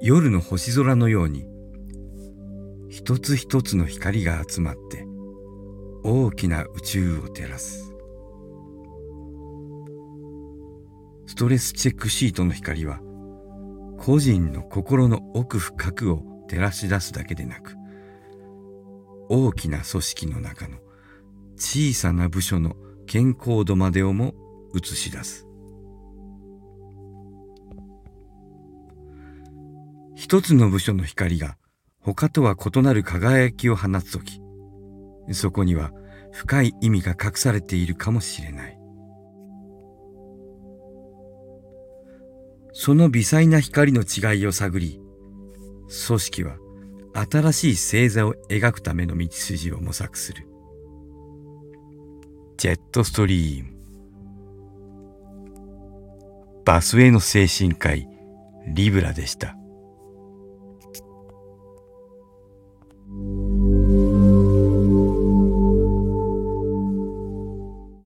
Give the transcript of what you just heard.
夜の星空のように一つ一つの光が集まって大きな宇宙を照らす。ストレスチェックシートの光は個人の心の奥深くを照らし出すだけでなく大きな組織の中の小さな部署の健康度までをも映し出す。一つの部署の光が他とは異なる輝きを放つときそこには深い意味が隠されているかもしれない。その微細な光の違いを探り組織は新しい星座を描くための道筋を模索する。ジェットストリーム。バスへの精神科医リブラでした。